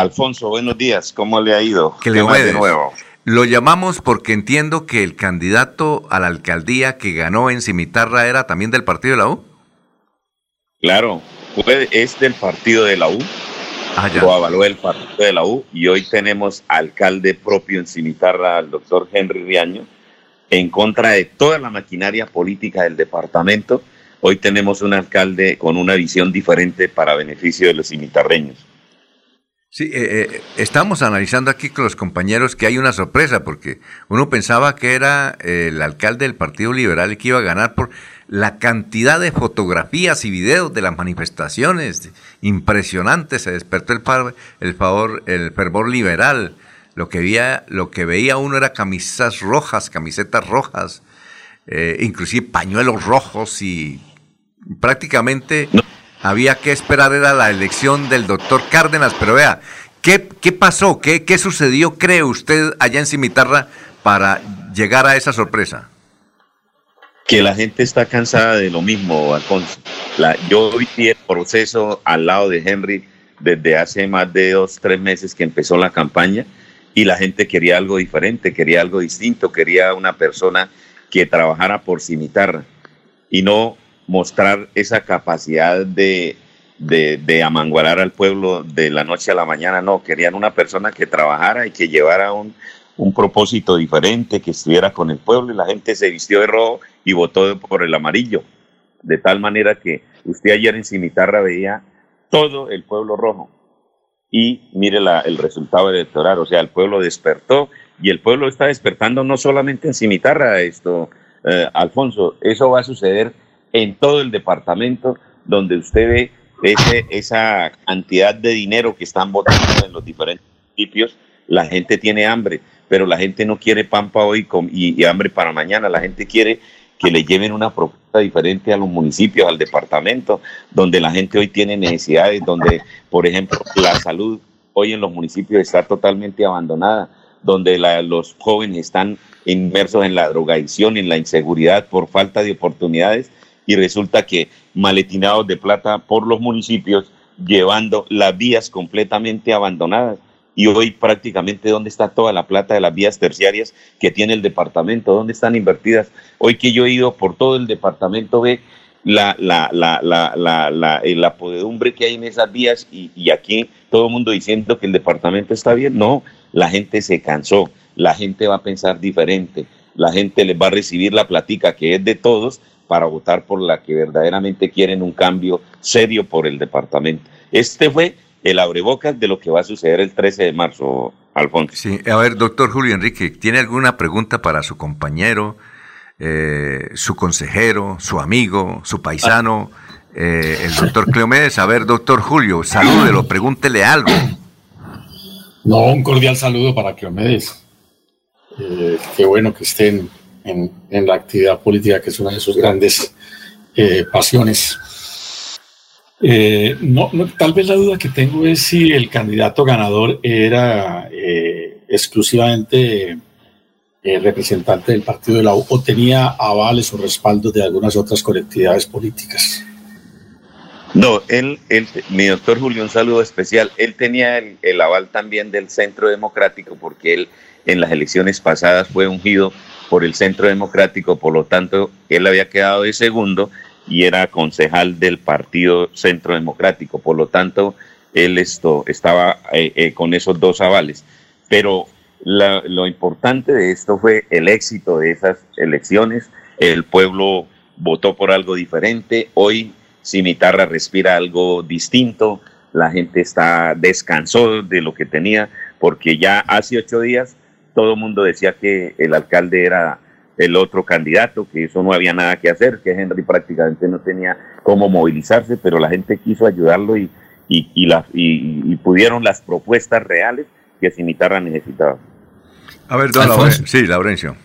Alfonso, buenos días. ¿Cómo le ha ido? Que le de nuevo. Lo llamamos porque entiendo que el candidato a la alcaldía que ganó en Cimitarra era también del partido de la U. Claro, es del partido de la U. Ah, Lo avaló el partido de la U y hoy tenemos alcalde propio en Cimitarra, al doctor Henry Riaño, en contra de toda la maquinaria política del departamento. Hoy tenemos un alcalde con una visión diferente para beneficio de los cimitarreños. Sí, eh, eh, estamos analizando aquí con los compañeros que hay una sorpresa, porque uno pensaba que era eh, el alcalde del Partido Liberal el que iba a ganar por la cantidad de fotografías y videos de las manifestaciones. Impresionante, se despertó el, favor, el fervor liberal. Lo que, veía, lo que veía uno era camisas rojas, camisetas rojas, inclusive pañuelos rojos y prácticamente había que esperar era la elección del doctor Cárdenas, pero vea, ¿qué, qué pasó? ¿Qué, ¿Qué sucedió, cree usted, allá en Cimitarra para llegar a esa sorpresa? Que la gente está cansada de lo mismo, Alfonso. La, yo vi el proceso al lado de Henry desde hace más de dos, tres meses que empezó la campaña y la gente quería algo diferente, quería algo distinto, quería una persona que trabajara por Cimitarra y no mostrar esa capacidad de, de, amangualar al pueblo de la noche a la mañana, no, querían una persona que trabajara y que llevara un, un propósito diferente, que estuviera con el pueblo y la gente se vistió de rojo y votó por el amarillo, de tal manera que usted ayer en Cimitarra veía todo el pueblo rojo. Y mire la, el resultado electoral, o sea, el pueblo despertó y el pueblo está despertando no solamente en Cimitarra, esto, eh, Alfonso, eso va a suceder en todo el departamento donde usted ve ese, esa cantidad de dinero que están votando en los diferentes municipios, la gente tiene hambre, pero la gente no quiere pan para hoy y, hambre para mañana, la gente quiere que le lleven una propuesta diferente a los municipios, al departamento, donde la gente hoy tiene necesidades, donde, por ejemplo, la salud hoy en los municipios está totalmente abandonada, donde los jóvenes están inmersos en la drogadicción, en la inseguridad por falta de oportunidades y resulta que maletinados de plata por los municipios llevando las vías completamente abandonadas. Y hoy prácticamente dónde está toda la plata de las vías terciarias que tiene el departamento, dónde están invertidas. Hoy que yo he ido por todo el departamento, ve la, la, la, la, la, eh, podedumbre que hay en esas vías y, y aquí todo el mundo diciendo que el departamento está bien. No, la gente se cansó, la gente va a pensar diferente, la gente les va a recibir la platica que es de todos para votar por la que verdaderamente quieren un cambio serio por el departamento. Este fue el abrebocas de lo que va a suceder el 13 de marzo, Alfonso. Sí, a ver, doctor Julio Enrique, ¿tiene alguna pregunta para su compañero, eh, su consejero, su amigo, su paisano, eh, el doctor Cleomedes? A ver, doctor Julio, salúdelo, pregúntele algo. No, un cordial saludo para Cleomedes. Eh, qué bueno que estén en, la actividad política, que es una de sus grandes eh, pasiones. Eh, no, tal vez la duda que tengo es si el candidato ganador era eh, exclusivamente representante del partido de la U o tenía avales o respaldos de algunas otras colectividades políticas. No, él, él, mi doctor Julio, un saludo especial. Él tenía el, el aval también del Centro Democrático porque él en las elecciones pasadas fue ungido por el Centro Democrático, por lo tanto, él había quedado de segundo y era concejal del Partido Centro Democrático, por lo tanto, él esto, estaba eh, eh, con esos dos avales. Pero lo importante de esto fue el éxito de esas elecciones, el pueblo votó por algo diferente, hoy Cimitarra respira algo distinto, la gente está descansó de lo que tenía, porque ya hace ocho días todo el mundo decía que el alcalde era el otro candidato, que eso no había nada que hacer, que Henry prácticamente no tenía cómo movilizarse, pero la gente quiso ayudarlo y, y, y, pudieron las propuestas reales que Cimitarra necesitaba. A ver, don Laurencio. Sí, Laurencio.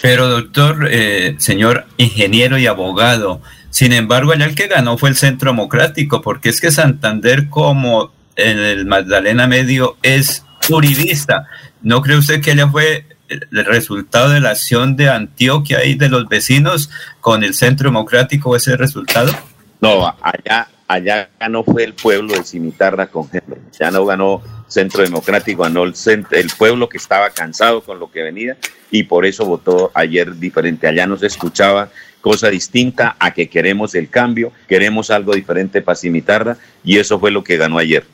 Pero doctor, eh, señor ingeniero y abogado, sin embargo, allá el que ganó fue el Centro Democrático, porque es que Santander como en el Magdalena Medio es uribista. ¿No cree usted que ella fue el resultado de la acción de Antioquia y de los vecinos con el Centro Democrático ese resultado? No, allá, allá ganó fue el pueblo de Cimitarra con Henry. Ya no ganó Centro Democrático, ganó el, el pueblo que estaba cansado con lo que venía y por eso votó ayer diferente. Allá no se escuchaba cosa distinta a que queremos el cambio, queremos algo diferente para Cimitarra y eso fue lo que ganó ayer.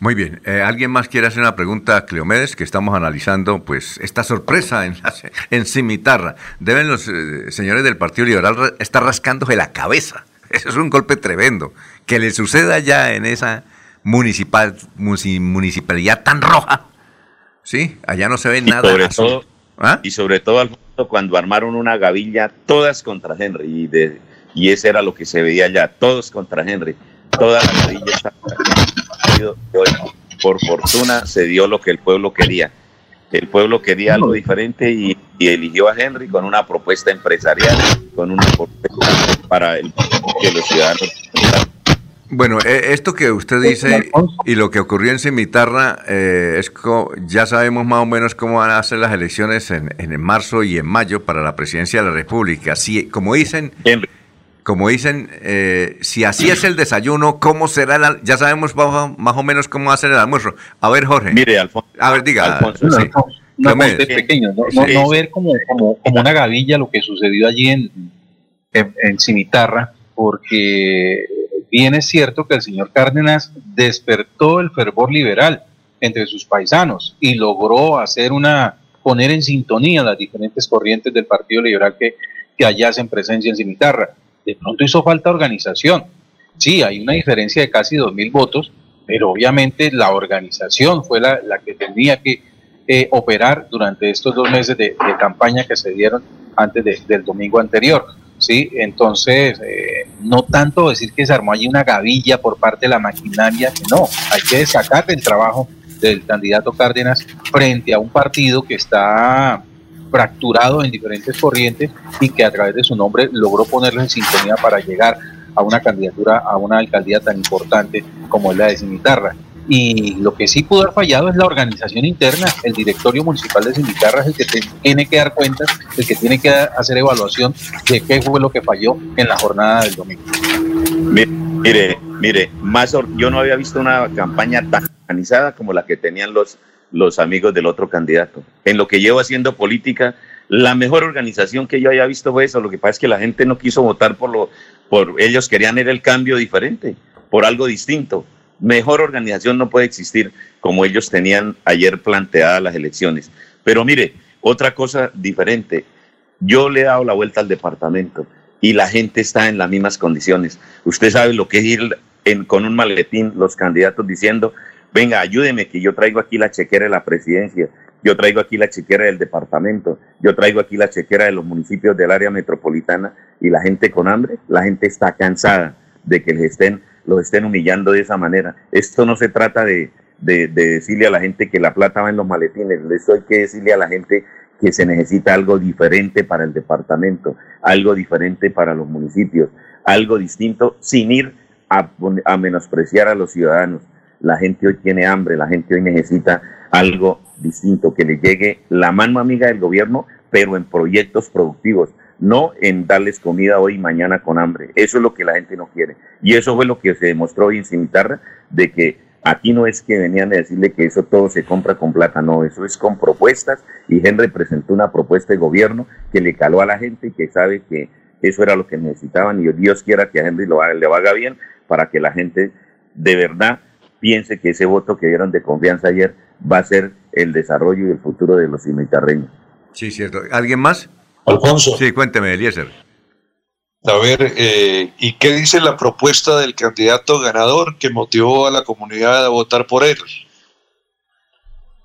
Muy bien. Eh, ¿Alguien más quiere hacer una pregunta a Cleomedes? Que estamos analizando pues esta sorpresa en, en Cimitarra. Deben los eh, señores del Partido Liberal estar rascándose la cabeza. Eso es un golpe tremendo. Que le suceda ya en esa municipal, municipalidad tan roja. Sí, allá no se ve nada. Sobre todo, ¿Ah? Y sobre todo, cuando armaron una gavilla, todas contra Henry. Y, de, y ese era lo que se veía allá, todos contra Henry. Toda la gavilla estaba por fortuna se dio lo que el pueblo quería. El pueblo quería algo diferente y, eligió a Henry con una propuesta empresarial, con una propuesta para el, que los ciudadanos. Bueno, e, esto que usted dice y lo que ocurrió en Cimitarra, eh, es ya sabemos más o menos cómo van a ser las elecciones en, en marzo y en mayo para la presidencia de la República. Si, como dicen, como dicen, eh, si así es el desayuno, ¿cómo será el Ya sabemos más o menos cómo va a ser el almuerzo. A ver, Jorge. Mire, Alfonso. A ver, diga. Alfonso, no, pequeño, no, ver como, como, como, una gavilla lo que sucedió allí en, en, Cimitarra, porque bien es cierto que el señor Cárdenas despertó el fervor liberal entre sus paisanos y logró hacer una poner en sintonía las diferentes corrientes del Partido Liberal que, que allá hacen presencia en Cimitarra de pronto hizo falta organización. Sí, hay una diferencia de casi 2.000 votos, pero obviamente la organización fue la, que tenía que eh, operar durante estos dos meses de, campaña que se dieron antes del domingo anterior. ¿sí? Entonces, eh, no tanto decir que se armó allí una gavilla por parte de la maquinaria, no, hay que destacar el trabajo del candidato Cárdenas frente a un partido que está fracturado en diferentes corrientes y que a través de su nombre logró ponerlo en sintonía para llegar a una candidatura, a una alcaldía tan importante como es la de Cimitarra. Y lo que sí pudo haber fallado es la organización interna. El directorio municipal de Cimitarra es el que tiene que dar cuenta, el que tiene que hacer evaluación de qué fue lo que falló en la jornada del domingo. Mire, mire, más yo no había visto una campaña tan organizada como la que tenían los los amigos del otro candidato. En lo que llevo haciendo política, la mejor organización que yo haya visto fue eso. Lo que pasa es que la gente no quiso votar por lo, por ellos querían ir el cambio diferente, por algo distinto. Mejor organización no puede existir como ellos tenían ayer planteadas las elecciones. Pero mire, otra cosa diferente. Yo le he dado la vuelta al departamento y la gente está en las mismas condiciones. Usted sabe lo que es ir con un maletín, los candidatos diciendo, venga, ayúdeme que yo traigo aquí la chequera de la presidencia, yo traigo aquí la chequera del departamento, yo traigo aquí la chequera de los municipios del área metropolitana y la gente con hambre, la gente está cansada de que les estén, los estén humillando de esa manera. Esto no se trata de, de, decirle a la gente que la plata va en los maletines, esto hay que decirle a la gente que se necesita algo diferente para el departamento, algo diferente para los municipios, algo distinto sin ir a menospreciar a los ciudadanos la gente hoy tiene hambre, la gente hoy necesita algo distinto, que le llegue la mano amiga del gobierno, pero en proyectos productivos, no en darles comida hoy y mañana con hambre. Eso es lo que la gente no quiere. Y eso fue lo que se demostró hoy en Cimitarra, de que aquí no es que venían a decirle que eso todo se compra con plata, no, eso es con propuestas y Henry presentó una propuesta de gobierno que le caló a la gente y que sabe que eso era lo que necesitaban y Dios quiera que a Henry lo, le haga bien para que la gente de verdad piense que ese voto que dieron de confianza ayer va a ser el desarrollo y el futuro de los cimitarreños. Sí, cierto. ¿Alguien más? Alfonso. Sí, cuénteme, Eliezer. A ver, eh, ¿y qué dice la propuesta del candidato ganador que motivó a la comunidad a votar por él?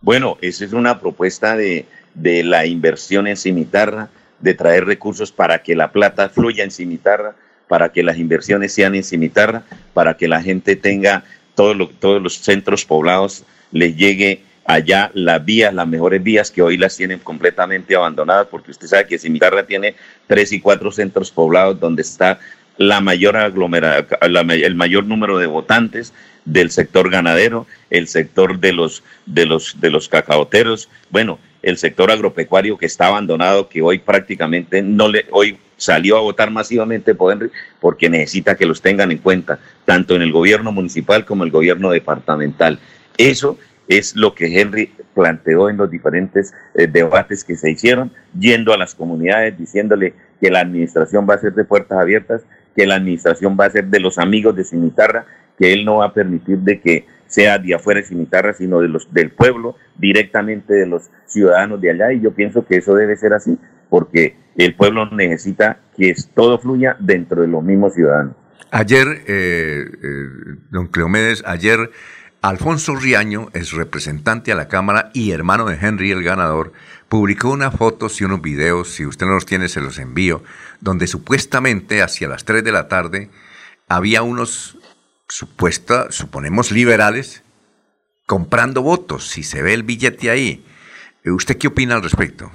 Bueno, esa es una propuesta de, de la inversión en Cimitarra, de traer recursos para que la plata fluya en Cimitarra, para que las inversiones sean en Cimitarra, para que la gente tenga todos los centros poblados les llegue allá las vías, las mejores vías que hoy las tienen completamente abandonadas, porque usted sabe que Cimitarra tiene tres y cuatro centros poblados donde está la mayor aglomeración, el mayor número de votantes del sector ganadero, el sector de los, de los, de los cacaoteros. Bueno, el sector agropecuario que está abandonado, que hoy prácticamente no le, hoy salió a votar masivamente por Henry porque necesita que los tengan en cuenta, tanto en el gobierno municipal como el gobierno departamental. Eso es lo que Henry planteó en los diferentes eh, debates que se hicieron, yendo a las comunidades, diciéndole que la administración va a ser de puertas abiertas, que la administración va a ser de los amigos de Cimitarra, que él no va a permitir de que sea de afuera de Cimitarra, sino de los del pueblo, directamente de los ciudadanos de allá, y yo pienso que eso debe ser así, porque el pueblo necesita que todo fluya dentro de los mismos ciudadanos. Ayer, eh, eh, don Cleomedes, ayer Alfonso Riaño, es representante a la Cámara y hermano de Henry el ganador, publicó unas fotos y unos videos, si usted no los tiene se los envío, donde supuestamente hacia las 3 de la tarde había unos supuesta, suponemos liberales, comprando votos, si se ve el billete ahí. ¿Usted qué opina al respecto?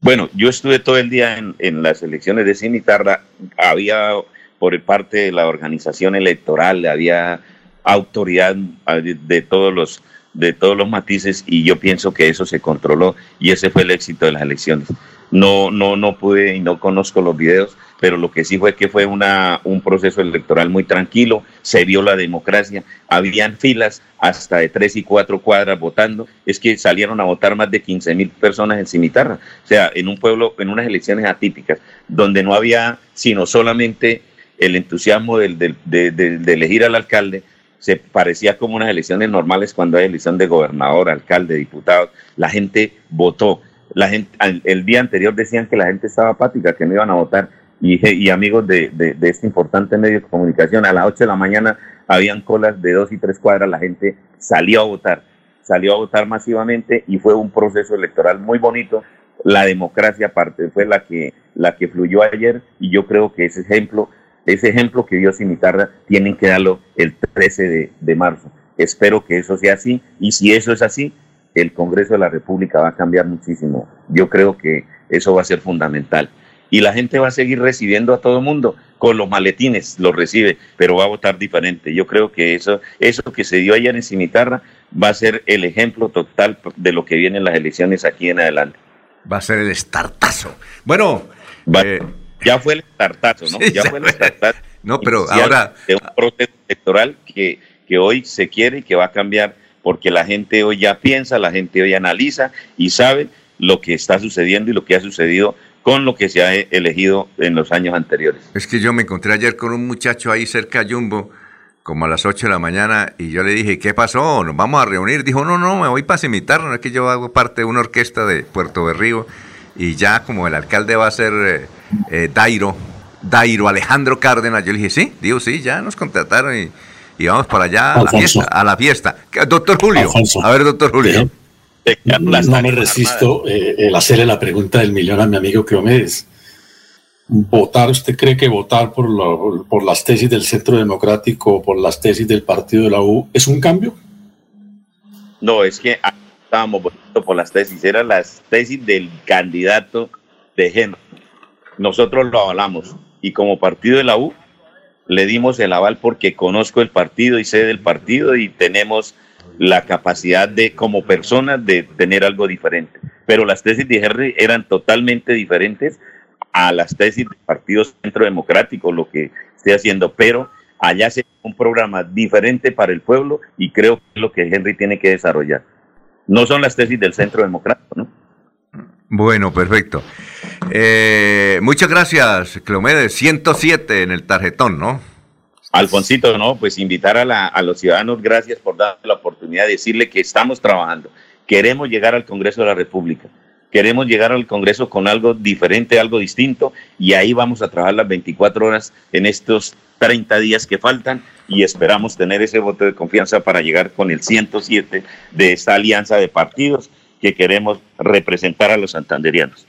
Bueno, yo estuve todo el día en, las elecciones de Cimitarra, había por parte de la organización electoral, había autoridad de todos los de todos los matices y yo pienso que eso se controló y ese fue el éxito de las elecciones. No, no, no pude y no conozco los videos, pero lo que sí fue que fue una, un proceso electoral muy tranquilo, se vio la democracia, habían filas hasta de tres y cuatro cuadras votando, es que salieron a votar más de 15 mil personas en Cimitarra, o sea, en un pueblo, en unas elecciones atípicas, donde no había sino solamente el entusiasmo del, de elegir al alcalde, se parecía como unas elecciones normales cuando hay elección de gobernador, alcalde, diputado. La gente votó. La gente, el día anterior decían que la gente estaba apática, que no iban a votar. Y, y amigos de, este importante medio de comunicación, a las 8 de la mañana habían colas de dos y tres cuadras, la gente salió a votar, salió a votar masivamente y fue un proceso electoral muy bonito. La democracia aparte fue la que, la que fluyó ayer y yo creo que ese ejemplo ese ejemplo que dio Cimitarra tienen que darlo el 13 de, marzo. Espero que eso sea así y si eso es así, el Congreso de la República va a cambiar muchísimo. Yo creo que eso va a ser fundamental. Y la gente va a seguir recibiendo a todo el mundo con los maletines, lo recibe, pero va a votar diferente. Yo creo que eso, eso que se dio ayer en Cimitarra va a ser el ejemplo total de lo que vienen las elecciones aquí en adelante. Va a ser el estartazo. Bueno, eh, ya fue el tartazo, ¿no? ya fue el tartazo. No, pero ahora. De un proceso electoral que, que hoy se quiere y que va a cambiar porque la gente hoy ya piensa, la gente hoy analiza y sabe lo que está sucediendo y lo que ha sucedido con lo que se ha elegido en los años anteriores. Es que yo me encontré ayer con un muchacho ahí cerca de Jumbo, como a las 8 de la mañana, y yo le dije, ¿qué pasó? ¿Nos vamos a reunir? Dijo, no, no, me voy para imitar, no es que yo hago parte de una orquesta de Puerto Berrío y ya como el alcalde va a ser eh, eh, Dairo, Dairo Alejandro Cárdenas, yo le dije, sí, digo, sí, ya nos contrataron y, vamos para allá a la fiesta. A la fiesta. Doctor Julio, a ver, doctor Julio. no, me resisto eh, el hacerle la pregunta del millón a mi amigo Cleomedes. ¿Votar, usted cree que votar por, por las tesis del Centro Democrático o por las tesis del Partido de la U es un cambio? No, es que estábamos votando por las tesis, eran las tesis del candidato de Henry. Nosotros lo avalamos y como partido de la U le dimos el aval porque conozco el partido y sé del partido y tenemos la capacidad de, como personas, de tener algo diferente. Pero las tesis de Henry eran totalmente diferentes a las tesis del Partido Centro Democrático, lo que estoy haciendo, pero allá se un programa diferente para el pueblo y creo que es lo que Henry tiene que desarrollar no son las tesis del Centro Democrático, ¿no? Bueno, perfecto. Eh, muchas gracias, Cleomedes. 107 en el tarjetón, ¿no? Alfonsito, no, pues invitar a, a los ciudadanos, gracias por dar la oportunidad de decirle que estamos trabajando. Queremos llegar al Congreso de la República. Queremos llegar al Congreso con algo diferente, algo distinto, y ahí vamos a trabajar las 24 horas en estos 30 días que faltan y esperamos tener ese voto de confianza para llegar con el 107 de esta alianza de partidos que queremos representar a los santanderianos.